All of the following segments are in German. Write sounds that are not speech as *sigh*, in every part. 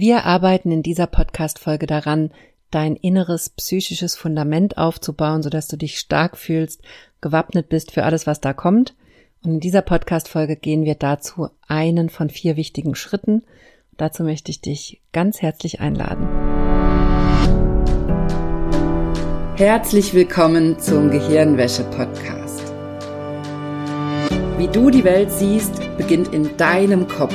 Wir arbeiten in dieser Podcast-Folge daran, dein inneres psychisches Fundament aufzubauen, sodass du dich stark fühlst, gewappnet bist für alles, was da kommt. Und in dieser Podcast-Folge gehen wir dazu einen von vier wichtigen Schritten. Dazu möchte ich dich ganz herzlich einladen. Herzlich willkommen zum Gehirnwäsche-Podcast. Wie du die Welt siehst, beginnt in deinem Kopf.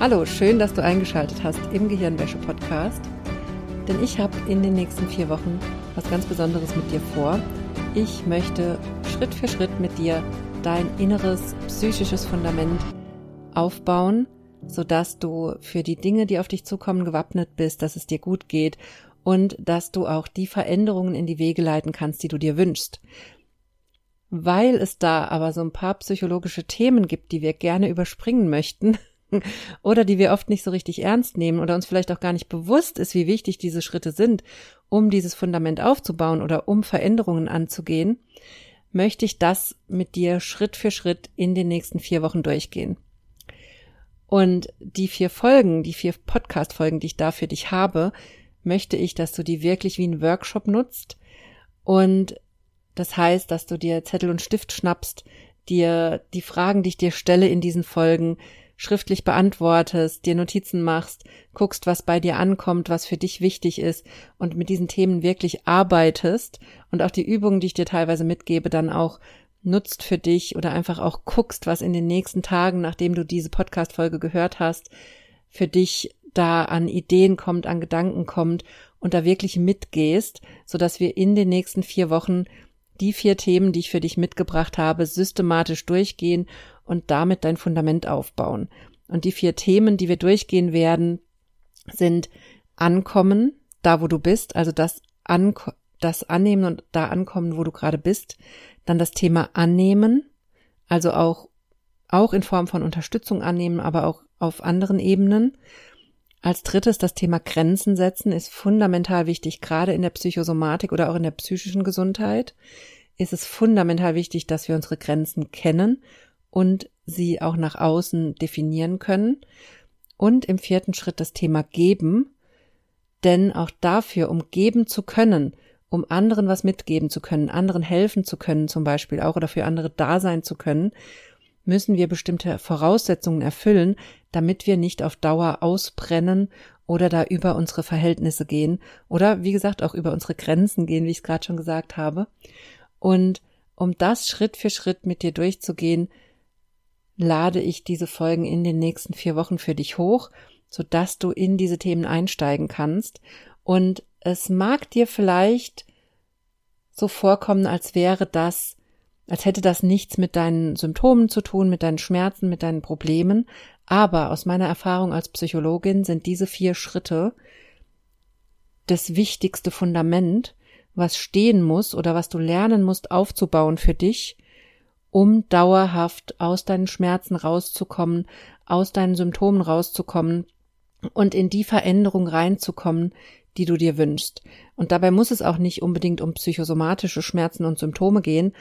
Hallo, schön, dass du eingeschaltet hast im Gehirnwäsche-Podcast. Denn ich habe in den nächsten vier Wochen was ganz Besonderes mit dir vor. Ich möchte Schritt für Schritt mit dir dein inneres psychisches Fundament aufbauen, sodass du für die Dinge, die auf dich zukommen, gewappnet bist, dass es dir gut geht und dass du auch die Veränderungen in die Wege leiten kannst, die du dir wünschst. Weil es da aber so ein paar psychologische Themen gibt, die wir gerne überspringen möchten, oder die wir oft nicht so richtig ernst nehmen oder uns vielleicht auch gar nicht bewusst ist, wie wichtig diese Schritte sind, um dieses Fundament aufzubauen oder um Veränderungen anzugehen, möchte ich das mit dir Schritt für Schritt in den nächsten vier Wochen durchgehen. Und die vier Folgen, die vier Podcast-Folgen, die ich da für dich habe, möchte ich, dass du die wirklich wie ein Workshop nutzt. Und das heißt, dass du dir Zettel und Stift schnappst, dir die Fragen, die ich dir stelle in diesen Folgen, schriftlich beantwortest, dir Notizen machst, guckst, was bei dir ankommt, was für dich wichtig ist und mit diesen Themen wirklich arbeitest und auch die Übungen, die ich dir teilweise mitgebe, dann auch nutzt für dich oder einfach auch guckst, was in den nächsten Tagen, nachdem du diese Podcast-Folge gehört hast, für dich da an Ideen kommt, an Gedanken kommt und da wirklich mitgehst, so dass wir in den nächsten vier Wochen die vier Themen, die ich für dich mitgebracht habe, systematisch durchgehen und damit dein Fundament aufbauen. Und die vier Themen, die wir durchgehen werden, sind Ankommen, da wo du bist, also das, An das Annehmen und da ankommen, wo du gerade bist. Dann das Thema Annehmen, also auch, auch in Form von Unterstützung annehmen, aber auch auf anderen Ebenen. Als drittes das Thema Grenzen setzen ist fundamental wichtig, gerade in der Psychosomatik oder auch in der psychischen Gesundheit ist es fundamental wichtig, dass wir unsere Grenzen kennen und sie auch nach außen definieren können. Und im vierten Schritt das Thema geben, denn auch dafür, um geben zu können, um anderen was mitgeben zu können, anderen helfen zu können zum Beispiel auch oder für andere da sein zu können, müssen wir bestimmte Voraussetzungen erfüllen, damit wir nicht auf Dauer ausbrennen oder da über unsere Verhältnisse gehen oder wie gesagt auch über unsere Grenzen gehen, wie ich es gerade schon gesagt habe. Und um das Schritt für Schritt mit dir durchzugehen, lade ich diese Folgen in den nächsten vier Wochen für dich hoch, sodass du in diese Themen einsteigen kannst. Und es mag dir vielleicht so vorkommen, als wäre das, als hätte das nichts mit deinen Symptomen zu tun, mit deinen Schmerzen, mit deinen Problemen. Aber aus meiner Erfahrung als Psychologin sind diese vier Schritte das wichtigste Fundament, was stehen muss oder was du lernen musst aufzubauen für dich, um dauerhaft aus deinen Schmerzen rauszukommen, aus deinen Symptomen rauszukommen und in die Veränderung reinzukommen, die du dir wünschst. Und dabei muss es auch nicht unbedingt um psychosomatische Schmerzen und Symptome gehen.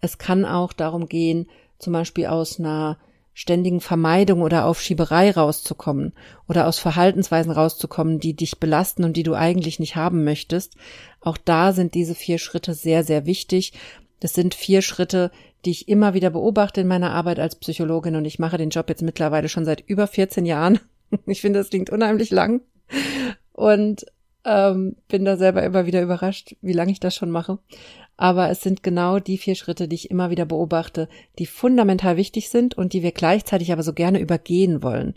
Es kann auch darum gehen, zum Beispiel aus einer ständigen Vermeidung oder Aufschieberei rauszukommen oder aus Verhaltensweisen rauszukommen, die dich belasten und die du eigentlich nicht haben möchtest. Auch da sind diese vier Schritte sehr, sehr wichtig. Das sind vier Schritte, die ich immer wieder beobachte in meiner Arbeit als Psychologin und ich mache den Job jetzt mittlerweile schon seit über 14 Jahren. *laughs* Ich finde, das klingt unheimlich lang und ähm, bin da selber immer wieder überrascht, wie lange ich das schon mache. Aber es sind genau die vier Schritte, die ich immer wieder beobachte, die fundamental wichtig sind und die wir gleichzeitig aber so gerne übergehen wollen.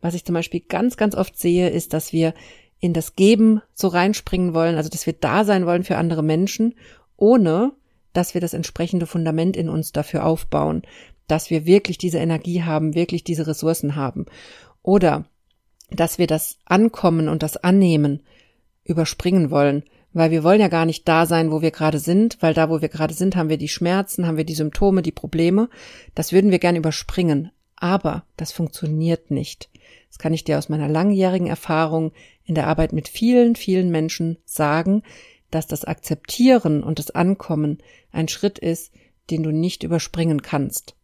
Was ich zum Beispiel ganz, ganz oft sehe, ist, dass wir in das Geben so reinspringen wollen, also dass wir da sein wollen für andere Menschen, ohne dass wir das entsprechende Fundament in uns dafür aufbauen, dass wir wirklich diese Energie haben, wirklich diese Ressourcen haben. Oder dass wir das Ankommen und das Annehmen überspringen wollen, weil wir wollen ja gar nicht da sein, wo wir gerade sind, weil da, wo wir gerade sind, haben wir die Schmerzen, haben wir die Symptome, die Probleme. Das würden wir gern überspringen. Aber das funktioniert nicht. Das kann ich dir aus meiner langjährigen Erfahrung in der Arbeit mit vielen, vielen Menschen sagen, dass das Akzeptieren und das Ankommen ein Schritt ist, den du nicht überspringen kannst.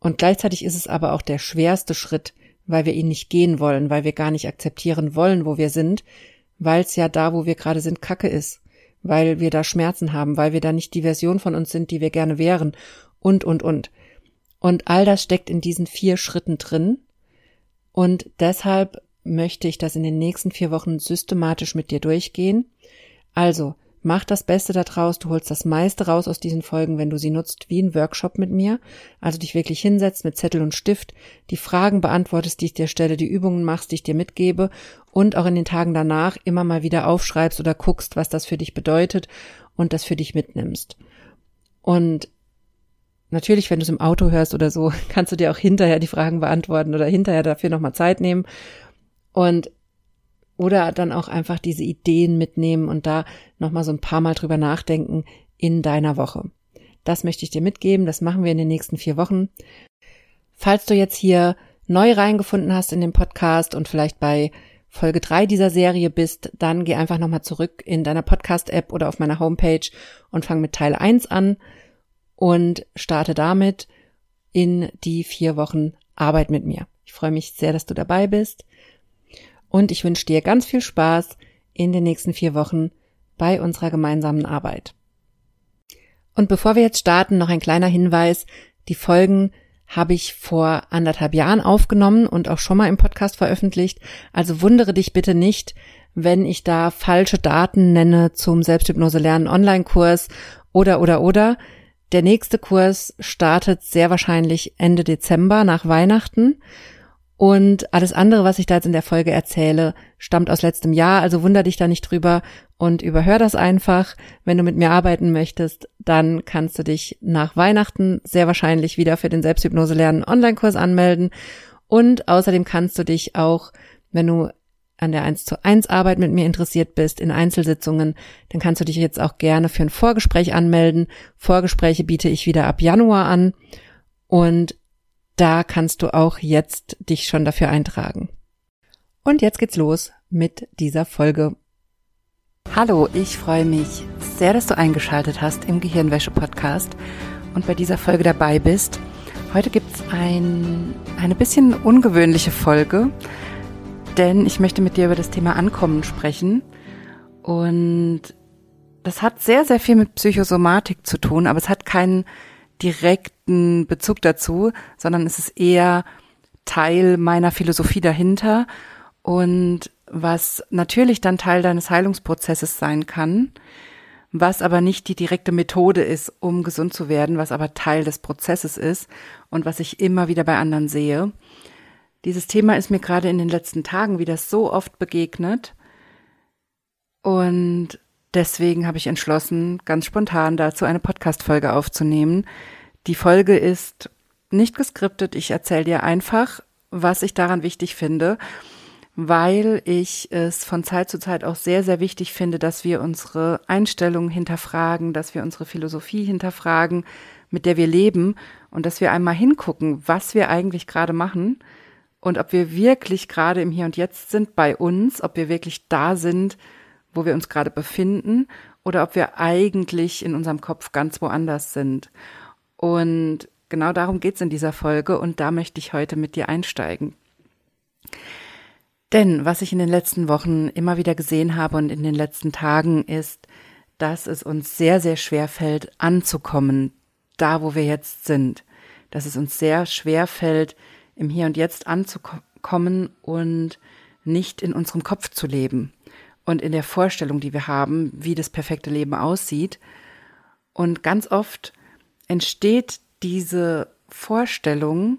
Und gleichzeitig ist es aber auch der schwerste Schritt, weil wir ihn nicht gehen wollen, weil wir gar nicht akzeptieren wollen, wo wir sind, weil es ja da, wo wir gerade sind, Kacke ist, weil wir da Schmerzen haben, weil wir da nicht die Version von uns sind, die wir gerne wären und, und, und. Und all das steckt in diesen vier Schritten drin. Und deshalb möchte ich das in den nächsten vier Wochen systematisch mit dir durchgehen. Also, Mach das Beste daraus, du holst das meiste raus aus diesen Folgen, wenn du sie nutzt wie ein Workshop mit mir, also dich wirklich hinsetzt mit Zettel und Stift, die Fragen beantwortest, die ich dir stelle, die Übungen machst, die ich dir mitgebe und auch in den Tagen danach immer mal wieder aufschreibst oder guckst, was das für dich bedeutet und das für dich mitnimmst. Und natürlich, wenn du es im Auto hörst oder so, *laughs* kannst du dir auch hinterher die Fragen beantworten oder hinterher dafür nochmal Zeit nehmen. Und oder dann auch einfach diese Ideen mitnehmen und da nochmal so ein paar Mal drüber nachdenken in deiner Woche. Das möchte ich dir mitgeben. Das machen wir in den nächsten vier Wochen. Falls du jetzt hier neu reingefunden hast in den Podcast und vielleicht bei Folge drei dieser Serie bist, dann geh einfach nochmal zurück in deiner Podcast-App oder auf meiner Homepage und fang mit Teil eins an und starte damit in die vier Wochen Arbeit mit mir. Ich freue mich sehr, dass du dabei bist und ich wünsche dir ganz viel Spaß in den nächsten vier Wochen bei unserer gemeinsamen Arbeit. Und bevor wir jetzt starten, noch ein kleiner Hinweis. Die Folgen habe ich vor anderthalb Jahren aufgenommen und auch schon mal im Podcast veröffentlicht. Also wundere dich bitte nicht, wenn ich da falsche Daten nenne zum Selbsthypnose lernen Online-Kurs oder oder oder. Der nächste Kurs startet sehr wahrscheinlich Ende Dezember nach Weihnachten und alles andere, was ich da jetzt in der Folge erzähle, stammt aus letztem Jahr, also wunder dich da nicht drüber und überhör das einfach. Wenn du mit mir arbeiten möchtest, dann kannst du dich nach Weihnachten sehr wahrscheinlich wieder für den Selbsthypnose lernen Online-Kurs anmelden. Und außerdem kannst du dich auch, wenn du an der 1 zu 1 Arbeit mit mir interessiert bist, in Einzelsitzungen, dann kannst du dich jetzt auch gerne für ein Vorgespräch anmelden. Vorgespräche biete ich wieder ab Januar an. Und da kannst du auch jetzt dich schon dafür eintragen. Und jetzt geht's los mit dieser Folge. Hallo, ich freue mich sehr, dass du eingeschaltet hast im Gehirnwäsche-Podcast und bei dieser Folge dabei bist. Heute gibt's ein, eine bisschen ungewöhnliche Folge, denn ich möchte mit dir über das Thema Ankommen sprechen. Und das hat sehr, sehr viel mit Psychosomatik zu tun, aber es hat keinen direkten Bezug dazu, sondern es ist eher Teil meiner Philosophie dahinter und was natürlich dann Teil deines Heilungsprozesses sein kann, was aber nicht die direkte Methode ist, um gesund zu werden, was aber Teil des Prozesses ist und was ich immer wieder bei anderen sehe. Dieses Thema ist mir gerade in den letzten Tagen wieder so oft begegnet und deswegen habe ich entschlossen, ganz spontan dazu eine Podcast-Folge aufzunehmen. Die Folge ist nicht geskriptet. Ich erzähle dir einfach, was ich daran wichtig finde, weil ich es von Zeit zu Zeit auch sehr, sehr wichtig finde, dass wir unsere Einstellungen hinterfragen, dass wir unsere Philosophie hinterfragen, mit der wir leben und dass wir einmal hingucken, was wir eigentlich gerade machen und ob wir wirklich gerade im Hier und Jetzt sind bei uns, ob wir wirklich da sind, wo wir uns gerade befinden oder ob wir eigentlich in unserem Kopf ganz woanders sind. Und genau darum geht's in dieser Folge und da möchte ich heute mit dir einsteigen. Denn was ich in den letzten Wochen immer wieder gesehen habe und in den letzten Tagen ist, dass es uns sehr, sehr schwer fällt, anzukommen, da wo wir jetzt sind. Dass es uns sehr schwer fällt, im Hier und Jetzt anzukommen und nicht in unserem Kopf zu leben und in der Vorstellung, die wir haben, wie das perfekte Leben aussieht. Und ganz oft entsteht diese Vorstellung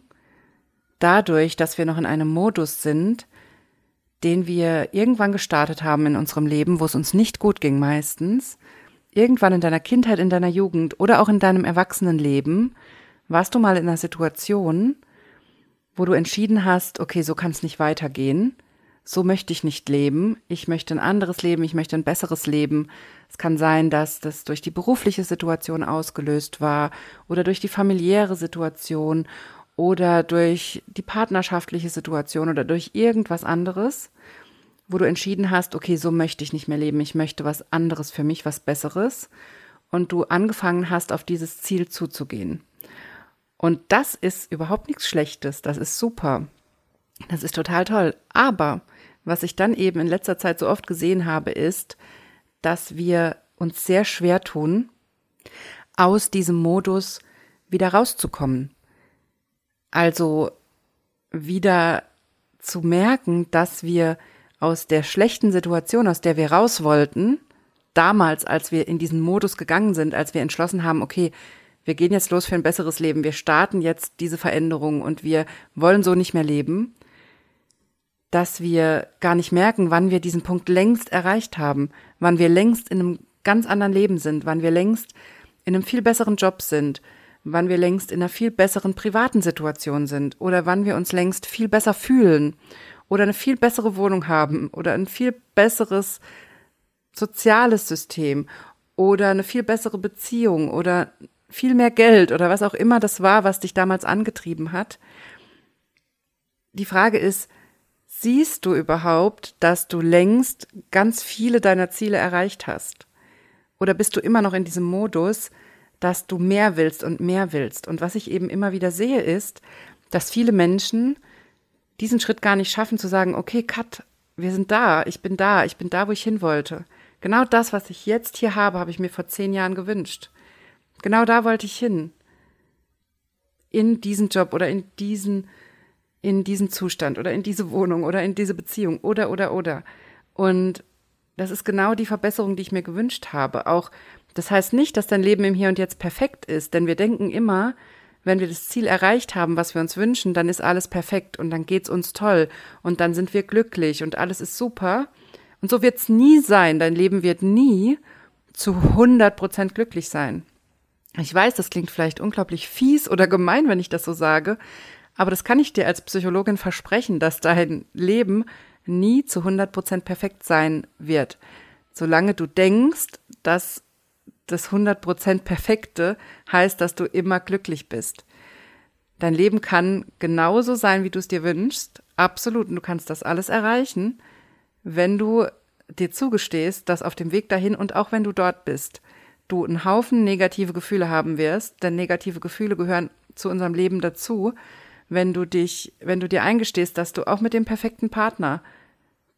dadurch, dass wir noch in einem Modus sind, den wir irgendwann gestartet haben in unserem Leben, wo es uns nicht gut ging meistens, irgendwann in deiner Kindheit, in deiner Jugend oder auch in deinem Erwachsenenleben, warst du mal in einer Situation, wo du entschieden hast, okay, so kann es nicht weitergehen so möchte ich nicht leben, ich möchte ein anderes Leben, ich möchte ein besseres Leben. Es kann sein, dass das durch die berufliche Situation ausgelöst war oder durch die familiäre Situation oder durch die partnerschaftliche Situation oder durch irgendwas anderes, wo du entschieden hast, okay, so möchte ich nicht mehr leben, ich möchte was anderes für mich, was Besseres und du angefangen hast, auf dieses Ziel zuzugehen. Und das ist überhaupt nichts Schlechtes, das ist super. Das ist total toll. Aber was ich dann eben in letzter Zeit so oft gesehen habe, ist, dass wir uns sehr schwer tun, aus diesem Modus wieder rauszukommen. Also wieder zu merken, dass wir aus der schlechten Situation, aus der wir raus wollten, damals, als wir in diesen Modus gegangen sind, als wir entschlossen haben, okay, wir gehen jetzt los für ein besseres Leben, wir starten jetzt diese Veränderung und wir wollen so nicht mehr leben, dass wir gar nicht merken, wann wir diesen Punkt längst erreicht haben, wann wir längst in einem ganz anderen Leben sind, wann wir längst in einem viel besseren Job sind, wann wir längst in einer viel besseren privaten Situation sind oder wann wir uns längst viel besser fühlen oder eine viel bessere Wohnung haben oder ein viel besseres soziales System oder eine viel bessere Beziehung oder viel mehr Geld oder was auch immer das war, was dich damals angetrieben hat. Die Frage ist, siehst du überhaupt, dass du längst ganz viele deiner Ziele erreicht hast? Oder bist du immer noch in diesem Modus, dass du mehr willst und mehr willst? Und was ich eben immer wieder sehe, ist, dass viele Menschen diesen Schritt gar nicht schaffen zu sagen, okay, Cut, wir sind da, ich bin da, ich bin da, wo ich hin wollte. Genau das, was ich jetzt hier habe, habe ich mir vor zehn Jahren gewünscht. Genau da wollte ich hin. In diesen Job oder in diesen in diesen Zustand oder in diese Wohnung oder in diese Beziehung oder oder oder. Und das ist genau die Verbesserung, die ich mir gewünscht habe. Auch das heißt nicht, dass dein Leben im Hier und Jetzt perfekt ist, denn wir denken immer, wenn wir das Ziel erreicht haben, was wir uns wünschen, dann ist alles perfekt und dann geht's uns toll und dann sind wir glücklich und alles ist super. Und so wird's nie sein. Dein Leben wird nie zu 100 Prozent glücklich sein. Ich weiß, das klingt vielleicht unglaublich fies oder gemein, wenn ich das so sage, aber das kann ich dir als Psychologin versprechen, dass dein Leben nie zu 100 Prozent perfekt sein wird. Solange du denkst, dass das 100 Prozent Perfekte heißt, dass du immer glücklich bist. Dein Leben kann genauso sein, wie du es dir wünschst. Absolut. Und du kannst das alles erreichen, wenn du dir zugestehst, dass auf dem Weg dahin und auch wenn du dort bist, du einen Haufen negative Gefühle haben wirst, denn negative Gefühle gehören zu unserem Leben dazu wenn du dich, wenn du dir eingestehst, dass du auch mit dem perfekten Partner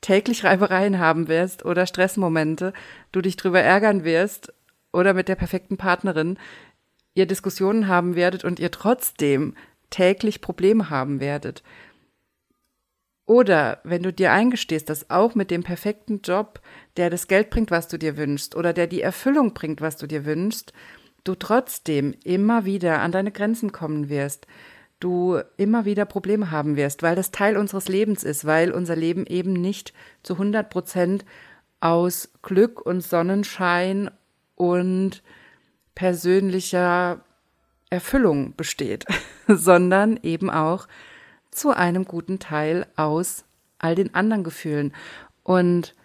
täglich Reibereien haben wirst oder Stressmomente, du dich drüber ärgern wirst oder mit der perfekten Partnerin ihr Diskussionen haben werdet und ihr trotzdem täglich Probleme haben werdet. Oder wenn du dir eingestehst, dass auch mit dem perfekten Job, der das Geld bringt, was du dir wünschst, oder der die Erfüllung bringt, was du dir wünschst, du trotzdem immer wieder an deine Grenzen kommen wirst, du immer wieder Probleme haben wirst, weil das Teil unseres Lebens ist, weil unser Leben eben nicht zu 100 Prozent aus Glück und Sonnenschein und persönlicher Erfüllung besteht, *laughs* sondern eben auch zu einem guten Teil aus all den anderen Gefühlen. Und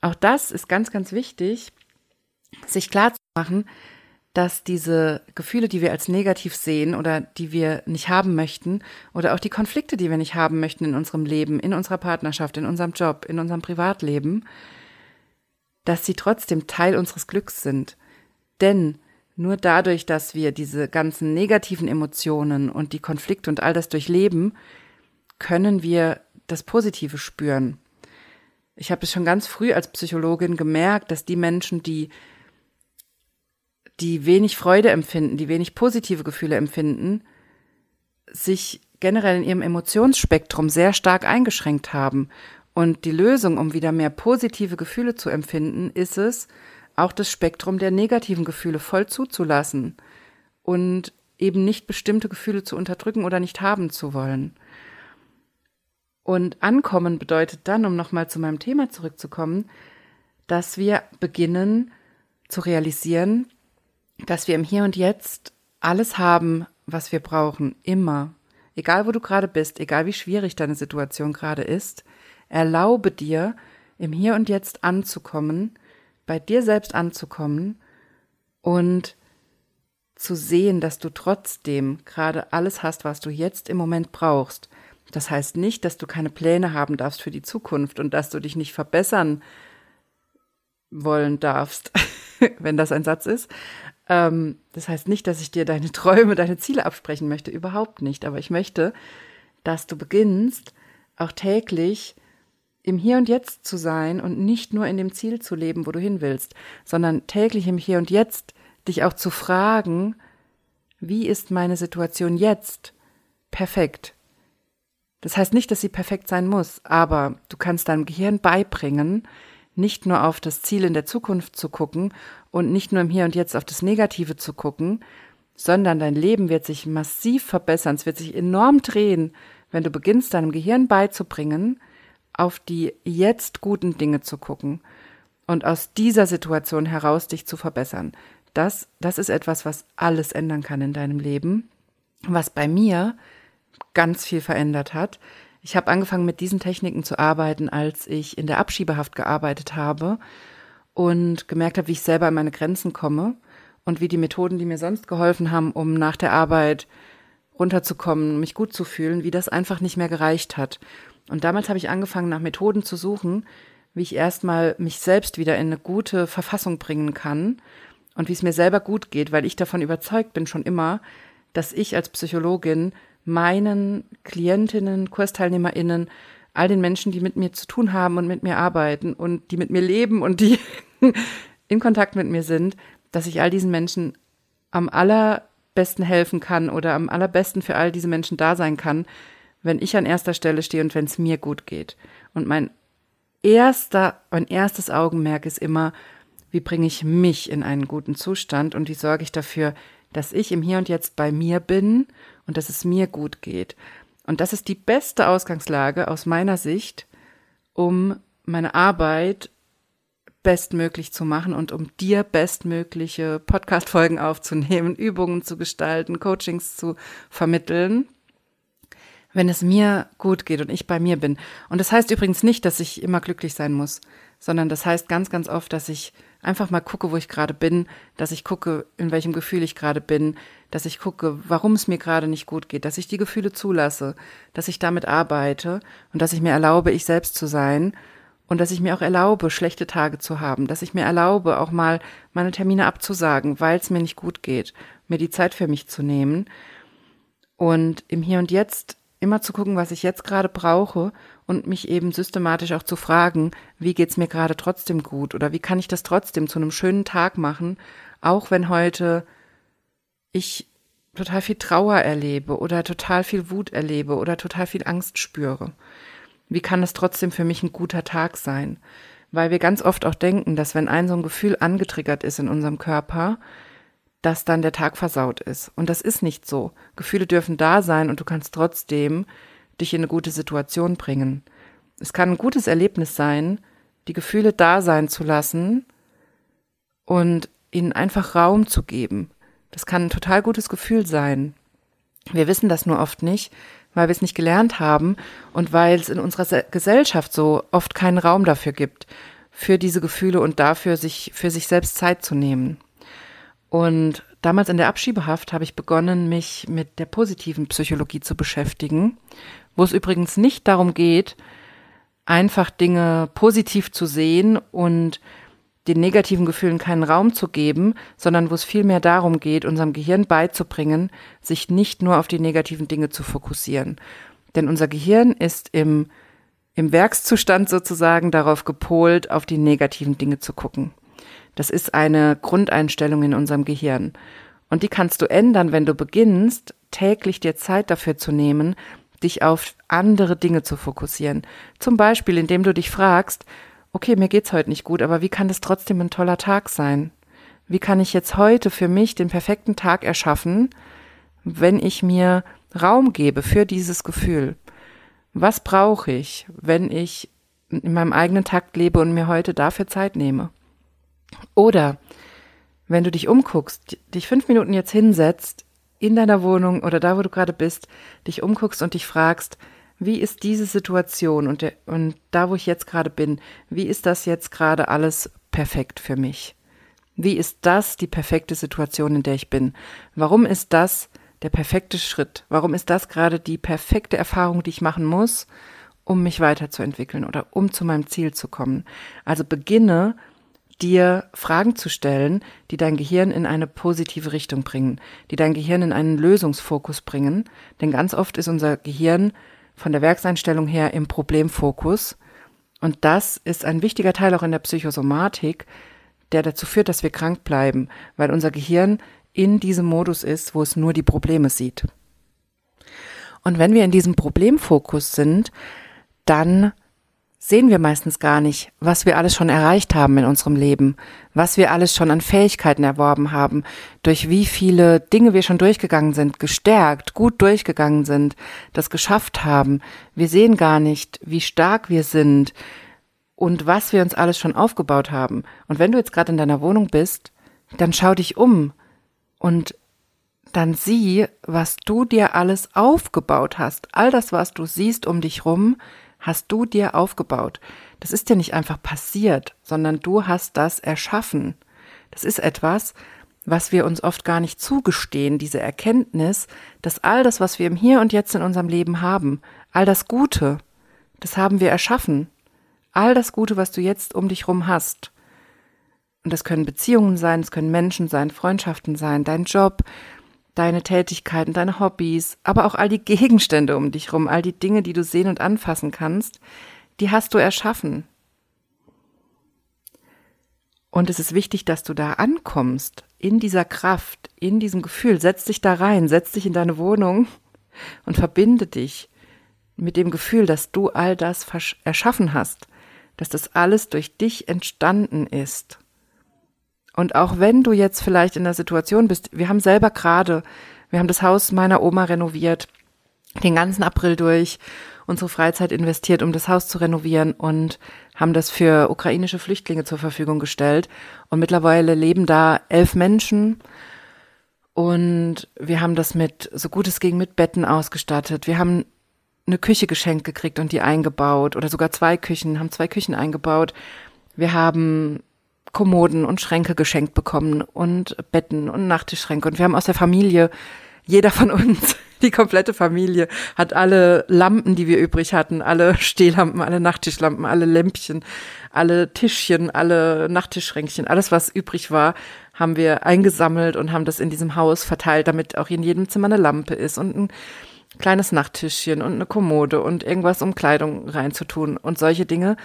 auch das ist ganz, ganz wichtig, sich klar zu machen, dass diese Gefühle, die wir als negativ sehen oder die wir nicht haben möchten, oder auch die Konflikte, die wir nicht haben möchten in unserem Leben, in unserer Partnerschaft, in unserem Job, in unserem Privatleben, dass sie trotzdem Teil unseres Glücks sind. Denn nur dadurch, dass wir diese ganzen negativen Emotionen und die Konflikte und all das durchleben, können wir das Positive spüren. Ich habe es schon ganz früh als Psychologin gemerkt, dass die Menschen, die die wenig Freude empfinden, die wenig positive Gefühle empfinden, sich generell in ihrem Emotionsspektrum sehr stark eingeschränkt haben. Und die Lösung, um wieder mehr positive Gefühle zu empfinden, ist es, auch das Spektrum der negativen Gefühle voll zuzulassen und eben nicht bestimmte Gefühle zu unterdrücken oder nicht haben zu wollen. Und ankommen bedeutet dann, um nochmal zu meinem Thema zurückzukommen, dass wir beginnen zu realisieren, dass wir im Hier und Jetzt alles haben, was wir brauchen, immer. Egal wo du gerade bist, egal wie schwierig deine Situation gerade ist, Erlaube dir, im Hier und Jetzt anzukommen, bei dir selbst anzukommen und zu sehen, dass du trotzdem gerade alles hast, was du jetzt im Moment brauchst. Das heißt nicht, dass du keine Pläne haben darfst für die Zukunft und dass du dich nicht verbessern wollen darfst, *laughs* wenn das ein Satz ist. Ähm, das heißt nicht, dass ich dir deine *laughs* Träume, deine Ziele absprechen möchte, überhaupt nicht. Aber ich möchte, dass du beginnst, auch täglich im Hier und Jetzt zu sein und nicht nur in dem Ziel zu leben, wo du hin willst, sondern täglich im Hier und Jetzt dich auch zu fragen, wie ist meine Situation jetzt perfekt? Das heißt nicht, dass sie perfekt sein muss, aber du kannst deinem Gehirn beibringen, nicht nur auf das Ziel in der Zukunft zu gucken und nicht nur im Hier und Jetzt auf das Negative zu gucken, sondern dein Leben wird sich massiv verbessern, es wird sich enorm drehen, wenn du beginnst, deinem Gehirn beizubringen, auf die jetzt guten Dinge zu gucken und aus dieser Situation heraus dich zu verbessern. Das, das ist etwas, was alles ändern kann in deinem Leben, was bei mir ganz viel verändert hat. Ich habe angefangen mit diesen Techniken zu arbeiten, als ich in der Abschiebehaft gearbeitet habe und gemerkt habe, wie ich selber an meine Grenzen komme und wie die Methoden, die mir sonst geholfen haben, um nach der Arbeit runterzukommen, mich gut zu fühlen, wie das einfach nicht mehr gereicht hat. Und damals habe ich angefangen, nach Methoden zu suchen, wie ich erstmal mich selbst wieder in eine gute Verfassung bringen kann und wie es mir selber gut geht, weil ich davon überzeugt bin schon immer, dass ich als Psychologin meinen Klientinnen, Kursteilnehmerinnen, all den Menschen, die mit mir zu tun haben und mit mir arbeiten und die mit mir leben und die *laughs* in Kontakt mit mir sind, dass ich all diesen Menschen am allerbesten helfen kann oder am allerbesten für all diese Menschen da sein kann, wenn ich an erster Stelle stehe und wenn es mir gut geht. Und mein erster, mein erstes Augenmerk ist immer, wie bringe ich mich in einen guten Zustand und wie sorge ich dafür, dass ich im Hier und Jetzt bei mir bin und dass es mir gut geht. Und das ist die beste Ausgangslage aus meiner Sicht, um meine Arbeit bestmöglich zu machen und um dir bestmögliche Podcast-Folgen aufzunehmen, *laughs* Übungen zu gestalten, Coachings zu vermitteln wenn es mir gut geht und ich bei mir bin. Und das heißt übrigens nicht, dass ich immer glücklich sein muss, sondern das heißt ganz, ganz oft, dass ich einfach mal gucke, wo ich gerade bin, dass ich gucke, in welchem Gefühl ich gerade bin, dass ich gucke, warum es mir gerade nicht gut geht, dass ich die Gefühle zulasse, dass ich damit arbeite und dass ich mir erlaube, ich selbst zu sein und dass ich mir auch erlaube, schlechte Tage zu haben, dass ich mir erlaube, auch mal meine Termine abzusagen, weil es mir nicht gut geht, mir die Zeit für mich zu nehmen und im Hier und Jetzt immer zu gucken, was ich jetzt gerade brauche und mich eben systematisch auch zu fragen, wie geht's mir gerade trotzdem gut oder wie kann ich das trotzdem zu einem schönen Tag machen, auch wenn heute ich total viel Trauer erlebe oder total viel Wut erlebe oder total viel Angst spüre. Wie kann es trotzdem für mich ein guter Tag sein? Weil wir ganz oft auch denken, dass wenn ein so ein Gefühl angetriggert ist in unserem Körper, dass dann der Tag versaut ist. Und das ist nicht so. Gefühle dürfen da sein und du kannst trotzdem dich in eine gute Situation bringen. Es kann ein gutes Erlebnis sein, die Gefühle da sein zu lassen und ihnen einfach Raum zu geben. Das kann ein total gutes Gefühl sein. Wir wissen das nur oft nicht, weil wir es nicht gelernt haben und weil es in unserer Gesellschaft so oft keinen Raum dafür gibt, für diese Gefühle und dafür sich für sich selbst Zeit zu nehmen. Und damals in der Abschiebehaft habe ich begonnen, mich mit der positiven Psychologie zu beschäftigen, wo es übrigens nicht darum geht, einfach Dinge positiv zu sehen und den negativen Gefühlen keinen Raum zu geben, sondern wo es vielmehr darum geht, unserem Gehirn beizubringen, sich nicht nur auf die negativen Dinge zu fokussieren. Denn unser Gehirn ist im, im Werkszustand sozusagen darauf gepolt, auf die negativen Dinge zu gucken. Das ist eine Grundeinstellung in unserem Gehirn. Und die kannst du ändern, wenn du beginnst, täglich dir Zeit dafür zu nehmen, dich auf andere Dinge zu fokussieren. Zum Beispiel, indem du dich fragst, okay, mir geht's heute nicht gut, aber wie kann das trotzdem ein toller Tag sein? Wie kann ich jetzt heute für mich den perfekten Tag erschaffen, wenn ich mir Raum gebe für dieses Gefühl? Was brauche ich, wenn ich in meinem eigenen Takt lebe und mir heute dafür Zeit nehme? Oder wenn du dich umguckst, dich fünf Minuten jetzt hinsetzt, in deiner Wohnung oder da, wo du gerade bist, dich umguckst und dich fragst, wie ist diese Situation und, der, und da, wo ich jetzt gerade bin, wie ist das jetzt gerade alles perfekt für mich? Wie ist das die perfekte Situation, in der ich bin? Warum ist das der perfekte Schritt? Warum ist das gerade die perfekte Erfahrung, die ich machen muss, um mich weiterzuentwickeln oder um zu meinem Ziel zu kommen? Also beginne dir Fragen zu stellen, die dein Gehirn in eine positive Richtung bringen, die dein Gehirn in einen Lösungsfokus bringen. Denn ganz oft ist unser Gehirn von der Werkseinstellung her im Problemfokus. Und das ist ein wichtiger Teil auch in der Psychosomatik, der dazu führt, dass wir krank bleiben, weil unser Gehirn in diesem Modus ist, wo es nur die Probleme sieht. Und wenn wir in diesem Problemfokus sind, dann sehen wir meistens gar nicht, was wir alles schon erreicht haben in unserem Leben, was wir alles schon an Fähigkeiten erworben haben, durch wie viele Dinge wir schon durchgegangen sind, gestärkt, gut durchgegangen sind, das geschafft haben. Wir sehen gar nicht, wie stark wir sind und was wir uns alles schon aufgebaut haben. Und wenn du jetzt gerade in deiner Wohnung bist, dann schau dich um und dann sieh, was du dir alles aufgebaut hast. All das, was du siehst um dich rum, hast du dir aufgebaut. Das ist dir nicht einfach passiert, sondern du hast das erschaffen. Das ist etwas, was wir uns oft gar nicht zugestehen, diese Erkenntnis, dass all das, was wir im Hier und Jetzt in unserem Leben haben, all das Gute, das haben wir erschaffen. All das Gute, was du jetzt um dich rum hast. Und das können Beziehungen sein, es können Menschen sein, Freundschaften sein, dein Job, deine Tätigkeiten, deine Hobbys, aber auch all die Gegenstände um dich rum, all die Dinge, die du sehen und anfassen kannst, die hast du erschaffen. Und es ist wichtig, dass du da ankommst, in dieser Kraft, in diesem Gefühl. Setz dich da rein, setz dich in deine Wohnung und verbinde dich mit dem Gefühl, dass du all das erschaffen hast, dass das alles durch dich entstanden ist. Und auch wenn du jetzt vielleicht in der Situation bist, wir haben selber gerade, wir haben das Haus meiner Oma renoviert, den ganzen April durch unsere Freizeit investiert, um das Haus zu renovieren und haben das für ukrainische Flüchtlinge zur Verfügung gestellt. Und mittlerweile leben da elf Menschen. Und wir haben das mit, so gut es ging, mit Betten ausgestattet. Wir haben eine Küche geschenkt gekriegt und die eingebaut oder sogar zwei Küchen, haben zwei Küchen eingebaut. Wir haben Kommoden und Schränke geschenkt bekommen und Betten und Nachttischschränke. Und wir haben aus der Familie, jeder von uns, *laughs* die komplette Familie, hat alle Lampen, die wir übrig hatten, alle Stehlampen, alle Nachttischlampen, alle Lämpchen, alle Tischchen, alle Nachttischschränkchen, alles, was übrig war, haben wir eingesammelt und haben das in diesem Haus verteilt, damit auch in jedem Zimmer eine Lampe ist und ein kleines Nachttischchen und eine Kommode und irgendwas, um Kleidung reinzutun und solche Dinge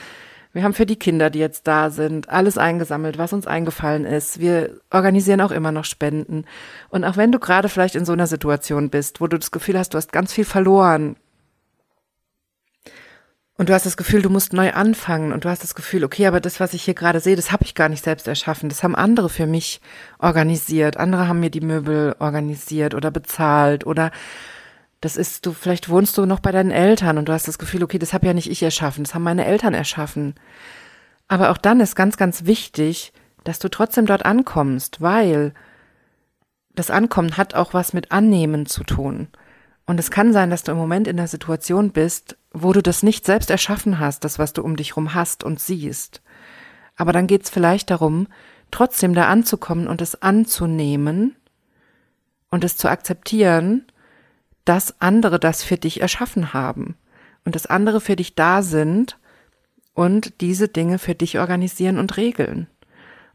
wir haben für die Kinder, die jetzt da sind, alles eingesammelt, was uns eingefallen ist. Wir organisieren auch immer noch Spenden. Und auch wenn du gerade vielleicht in so einer Situation bist, wo du das Gefühl hast, du hast ganz viel verloren, und du hast das Gefühl, du musst neu anfangen und du hast das Gefühl, okay, aber das, was ich hier gerade sehe, das habe ich gar nicht selbst erschaffen. Das haben andere für mich organisiert. Andere haben mir die Möbel organisiert oder bezahlt oder das ist, du, vielleicht wohnst du noch bei deinen Eltern und du hast das Gefühl, okay, das habe ja nicht ich erschaffen, das haben meine Eltern erschaffen. Aber auch dann ist ganz, ganz wichtig, dass du trotzdem dort ankommst, weil das Ankommen hat auch was mit Annehmen zu tun. Und es kann sein, dass du im Moment in der Situation bist, wo du das nicht selbst erschaffen hast, das, was du um dich rum hast und siehst. Aber dann geht es vielleicht darum, trotzdem da anzukommen und es anzunehmen und es zu akzeptieren dass andere das für dich erschaffen haben und dass andere für dich da sind und diese Dinge für dich organisieren und regeln.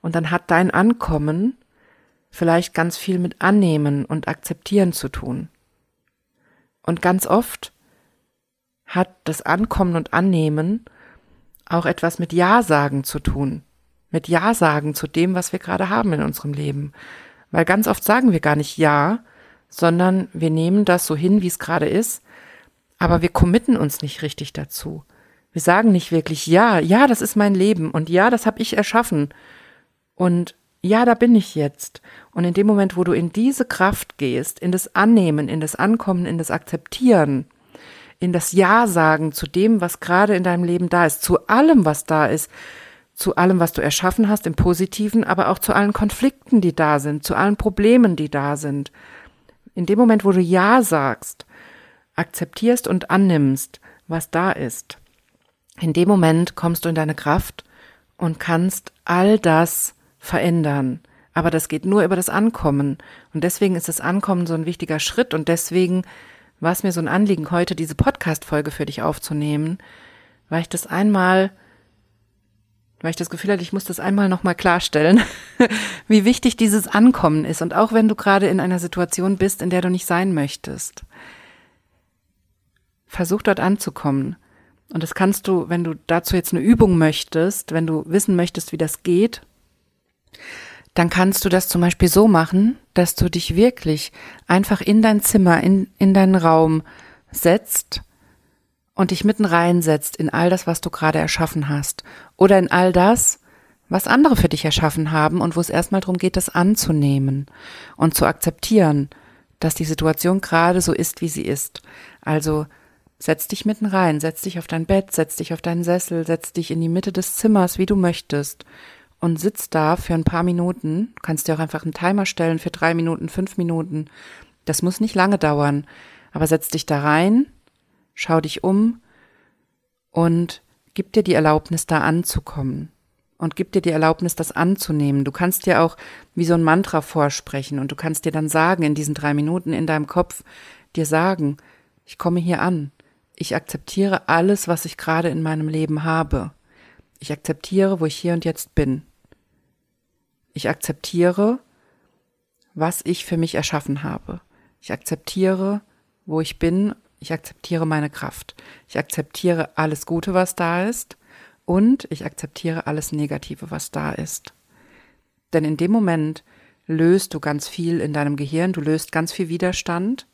Und dann hat dein Ankommen vielleicht ganz viel mit Annehmen und Akzeptieren zu tun. Und ganz oft hat das Ankommen und Annehmen auch etwas mit Ja sagen zu tun. Mit Ja sagen zu dem, was wir gerade haben in unserem Leben. Weil ganz oft sagen wir gar nicht Ja, sondern wir nehmen das so hin, wie es gerade ist, aber wir committen uns nicht richtig dazu. Wir sagen nicht wirklich, ja, ja, das ist mein Leben und ja, das habe ich erschaffen und ja, da bin ich jetzt. Und in dem Moment, wo du in diese Kraft gehst, in das Annehmen, in das Ankommen, in das Akzeptieren, in das Ja sagen zu dem, was gerade in deinem Leben da ist, zu allem, was da ist, zu allem, was du erschaffen hast im Positiven, aber auch zu allen Konflikten, die da sind, zu allen Problemen, die da sind, in dem Moment, wo du Ja sagst, akzeptierst und annimmst, was da ist. In dem Moment kommst du in deine Kraft und kannst all das verändern. Aber das geht nur über das Ankommen. Und deswegen ist das Ankommen so ein wichtiger Schritt. Und deswegen war es mir so ein Anliegen, heute diese Podcast-Folge für dich aufzunehmen, weil ich das einmal, weil ich das Gefühl hatte, ich muss das einmal nochmal klarstellen, *laughs* wie wichtig dieses Ankommen ist. Und auch wenn du gerade in einer Situation bist, in der du nicht sein möchtest, versuch dort anzukommen. Und das kannst du, wenn du dazu jetzt eine Übung möchtest, wenn du wissen möchtest, wie das geht, dann kannst du das zum Beispiel so machen, dass du dich wirklich einfach in dein Zimmer, in, in deinen Raum setzt und dich mitten reinsetzt in all das, was du gerade erschaffen hast. Oder in all das, was andere für dich erschaffen haben und wo es erstmal darum geht, das anzunehmen und zu akzeptieren, dass die Situation gerade so ist, wie sie ist. Also Setz dich mitten rein, setz dich auf dein Bett, setz dich auf deinen Sessel, setz dich in die Mitte des Zimmers, wie du möchtest. Und sitz da für ein paar Minuten. Du kannst dir auch einfach einen Timer stellen für drei Minuten, fünf Minuten. Das muss nicht lange dauern. Aber setz dich da rein, schau dich um und gib dir die Erlaubnis, da anzukommen. Und gib dir die Erlaubnis, das anzunehmen. Du kannst dir auch wie so ein Mantra vorsprechen und du kannst dir dann sagen, in diesen drei Minuten in deinem Kopf, dir sagen, ich komme hier an. Ich akzeptiere alles, was ich gerade in meinem Leben habe. Ich akzeptiere, wo ich hier und jetzt bin. Ich akzeptiere, was ich für mich erschaffen habe. Ich akzeptiere, wo ich bin. Ich akzeptiere meine Kraft. Ich akzeptiere alles Gute, was da ist. Und ich akzeptiere alles Negative, was da ist. Denn in dem Moment löst du ganz viel in deinem Gehirn, du löst ganz viel Widerstand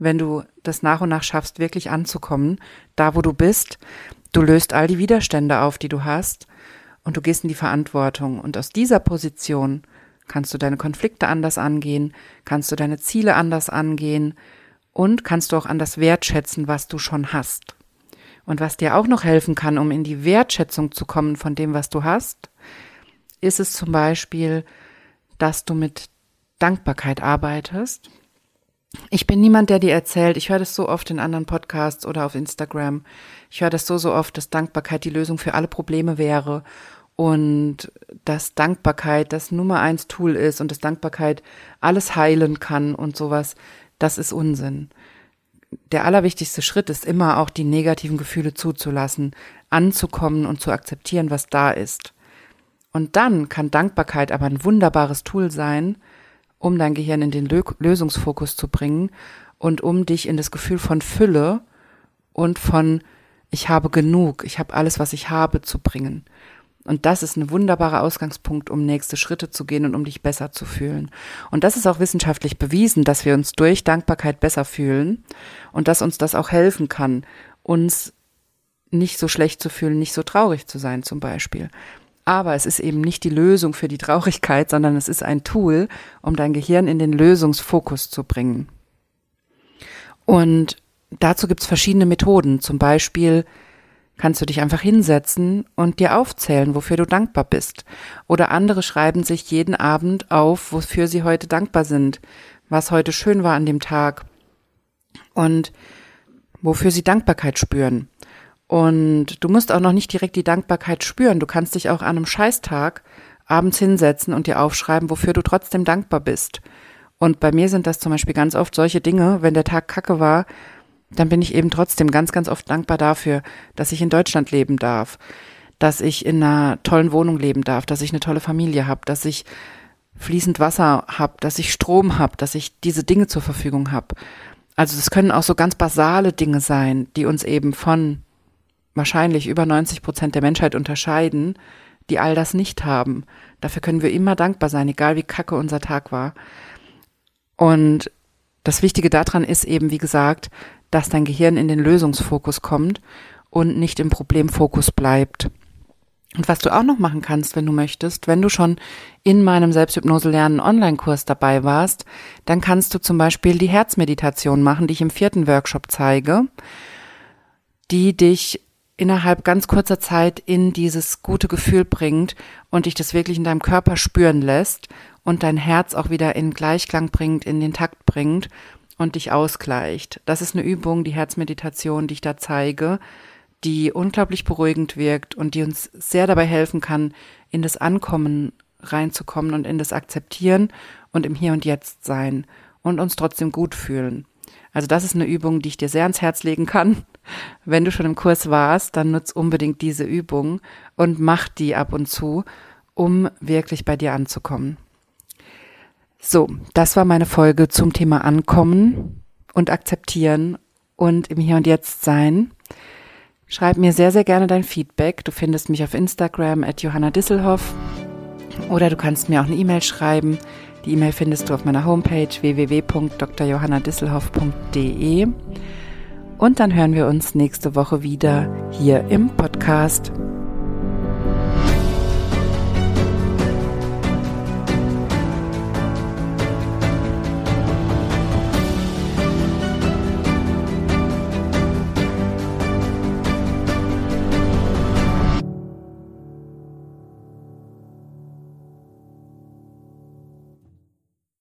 wenn du das nach und nach schaffst, wirklich anzukommen, da wo du bist. Du löst all die Widerstände auf, die du hast und du gehst in die Verantwortung. Und aus dieser Position kannst du deine Konflikte anders angehen, kannst du deine Ziele anders angehen und kannst du auch anders wertschätzen, was du schon hast. Und was dir auch noch helfen kann, um in die Wertschätzung zu kommen von dem, was du hast, ist es zum Beispiel, dass du mit Dankbarkeit arbeitest ich bin niemand, der dir erzählt, ich höre das so oft in anderen Podcasts oder auf Instagram, ich höre das so, so oft, dass Dankbarkeit die Lösung für alle Probleme wäre und dass Dankbarkeit das Nummer eins Tool ist und dass Dankbarkeit alles heilen kann und sowas, das ist Unsinn. Der allerwichtigste Schritt ist immer auch die negativen Gefühle zuzulassen, anzukommen und zu akzeptieren, was da ist. Und dann kann Dankbarkeit aber ein wunderbares Tool sein, um dein Gehirn in den Lösungsfokus zu bringen und um dich in das Gefühl von Fülle und von ich habe genug, ich habe alles, was ich habe, zu bringen. Und das ist ein wunderbarer Ausgangspunkt, um nächste Schritte zu gehen und um dich besser zu fühlen. Und das ist auch wissenschaftlich bewiesen, dass wir uns durch Dankbarkeit besser fühlen und dass uns das auch helfen kann, uns nicht so schlecht zu fühlen, nicht so traurig zu sein zum Beispiel. Aber es ist eben nicht die Lösung für die Traurigkeit, sondern es ist ein Tool, um dein Gehirn in den Lösungsfokus zu bringen. Und dazu gibt es verschiedene Methoden. Zum Beispiel kannst du dich einfach hinsetzen und dir aufzählen, wofür du dankbar bist. Oder andere schreiben sich jeden Abend auf, wofür sie heute dankbar sind, was heute schön war an dem Tag und wofür sie Dankbarkeit spüren. Und du musst auch noch nicht direkt die Dankbarkeit spüren. Du kannst dich auch an einem Scheißtag abends hinsetzen und dir aufschreiben, wofür du trotzdem dankbar bist. Und bei mir sind das zum Beispiel ganz oft solche Dinge, wenn der Tag kacke war, dann bin ich eben trotzdem ganz, ganz oft dankbar dafür, dass ich in Deutschland leben darf, dass ich in einer tollen Wohnung leben darf, dass ich eine tolle Familie habe, dass ich fließend Wasser habe, dass ich Strom habe, dass ich diese Dinge zur Verfügung habe. Also das können auch so ganz basale Dinge sein, die uns eben von wahrscheinlich über 90 Prozent der Menschheit unterscheiden, die all das nicht haben. Dafür können wir immer dankbar sein, egal wie kacke unser Tag war. Und das Wichtige daran ist eben, wie gesagt, dass dein Gehirn in den Lösungsfokus kommt und nicht im Problemfokus bleibt. Und was du auch noch machen kannst, wenn du möchtest, wenn du schon in meinem Selbsthypnose lernen Online-Kurs dabei warst, dann kannst du zum Beispiel die Herzmeditation machen, die ich im vierten Workshop zeige, die dich innerhalb ganz kurzer Zeit in dieses gute Gefühl bringt und dich das wirklich in deinem Körper spüren lässt und dein Herz auch wieder in Gleichklang bringt, in den Takt bringt und dich ausgleicht. Das ist eine Übung, die Herzmeditation, die ich da zeige, die unglaublich beruhigend wirkt und die uns sehr dabei helfen kann, in das Ankommen reinzukommen und in das Akzeptieren und im Hier und Jetzt sein und uns trotzdem gut fühlen. Also das ist eine Übung, die ich dir sehr ans Herz legen kann. Wenn du schon im Kurs warst, dann nutz unbedingt diese Übung und mach die ab und zu, um wirklich bei dir anzukommen. So, das war meine Folge zum Thema Ankommen und Akzeptieren und im Hier und Jetzt sein. Schreib mir sehr, sehr gerne dein Feedback. Du findest mich auf Instagram at Johanna Disselhoff oder du kannst mir auch eine E-Mail schreiben. Die E-Mail findest du auf meiner Homepage www.drjohannadisselhoff.de. Und dann hören wir uns nächste Woche wieder hier im Podcast.